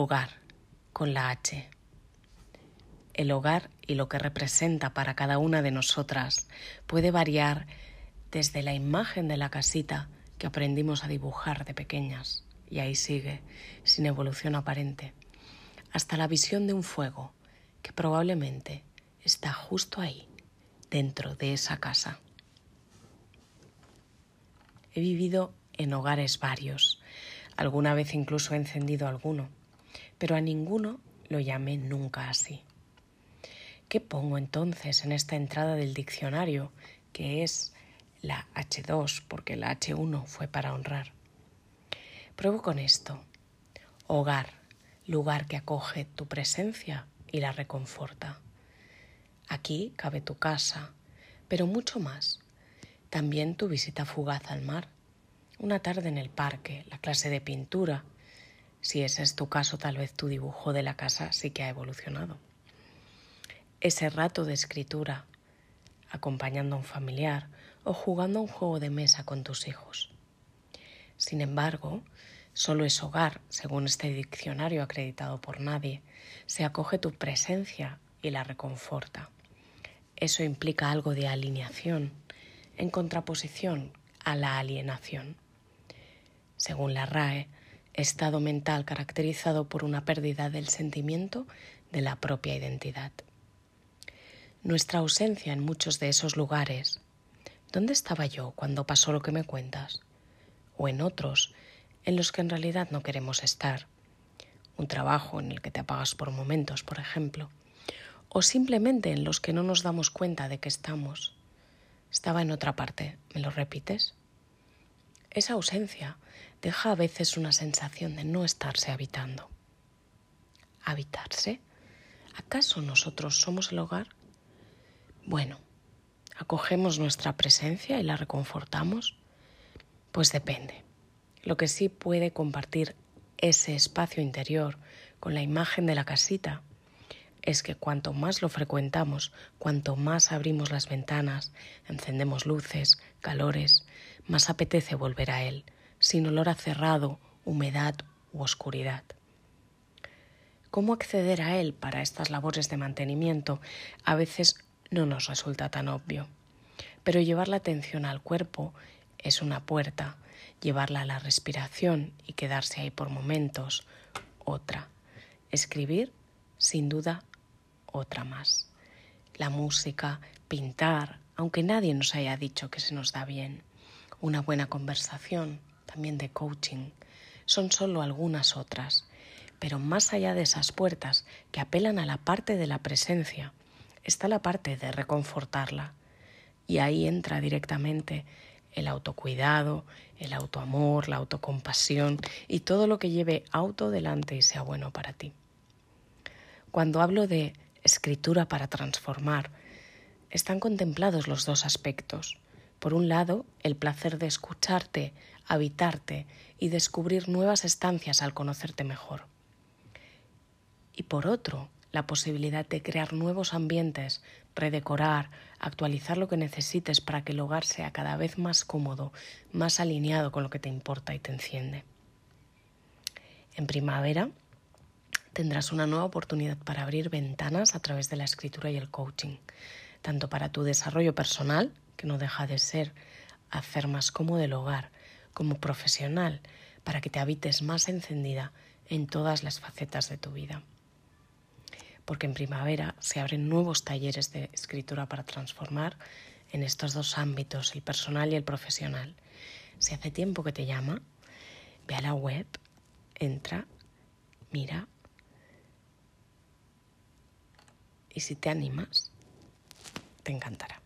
Hogar, con la H. El hogar y lo que representa para cada una de nosotras puede variar desde la imagen de la casita que aprendimos a dibujar de pequeñas, y ahí sigue, sin evolución aparente, hasta la visión de un fuego que probablemente está justo ahí, dentro de esa casa. He vivido en hogares varios, alguna vez incluso he encendido alguno, pero a ninguno lo llamé nunca así. ¿Qué pongo entonces en esta entrada del diccionario, que es la H2, porque la H1 fue para honrar? Pruebo con esto. Hogar, lugar que acoge tu presencia y la reconforta. Aquí cabe tu casa, pero mucho más. También tu visita fugaz al mar, una tarde en el parque, la clase de pintura. Si ese es tu caso, tal vez tu dibujo de la casa sí que ha evolucionado. Ese rato de escritura, acompañando a un familiar o jugando a un juego de mesa con tus hijos. Sin embargo, solo es hogar, según este diccionario acreditado por nadie, se acoge tu presencia y la reconforta. Eso implica algo de alineación, en contraposición a la alienación. Según la RAE, estado mental caracterizado por una pérdida del sentimiento de la propia identidad. Nuestra ausencia en muchos de esos lugares. ¿Dónde estaba yo cuando pasó lo que me cuentas? O en otros, en los que en realidad no queremos estar. Un trabajo en el que te apagas por momentos, por ejemplo. O simplemente en los que no nos damos cuenta de que estamos. Estaba en otra parte. ¿Me lo repites? Esa ausencia deja a veces una sensación de no estarse habitando. ¿Habitarse? ¿Acaso nosotros somos el hogar? Bueno, ¿acogemos nuestra presencia y la reconfortamos? Pues depende. Lo que sí puede compartir ese espacio interior con la imagen de la casita es que cuanto más lo frecuentamos, cuanto más abrimos las ventanas, encendemos luces, calores, más apetece volver a él, sin olor a cerrado, humedad u oscuridad. ¿Cómo acceder a él para estas labores de mantenimiento a veces no nos resulta tan obvio? Pero llevar la atención al cuerpo es una puerta, llevarla a la respiración y quedarse ahí por momentos, otra. Escribir, sin duda, otra más. La música, pintar, aunque nadie nos haya dicho que se nos da bien. Una buena conversación, también de coaching. Son solo algunas otras. Pero más allá de esas puertas que apelan a la parte de la presencia, está la parte de reconfortarla. Y ahí entra directamente el autocuidado, el autoamor, la autocompasión y todo lo que lleve auto delante y sea bueno para ti. Cuando hablo de escritura para transformar, están contemplados los dos aspectos. Por un lado, el placer de escucharte, habitarte y descubrir nuevas estancias al conocerte mejor. Y por otro, la posibilidad de crear nuevos ambientes, redecorar, actualizar lo que necesites para que el hogar sea cada vez más cómodo, más alineado con lo que te importa y te enciende. En primavera tendrás una nueva oportunidad para abrir ventanas a través de la escritura y el coaching, tanto para tu desarrollo personal, que no deja de ser hacer más cómodo el hogar, como profesional, para que te habites más encendida en todas las facetas de tu vida porque en primavera se abren nuevos talleres de escritura para transformar en estos dos ámbitos, el personal y el profesional. Si hace tiempo que te llama, ve a la web, entra, mira y si te animas, te encantará.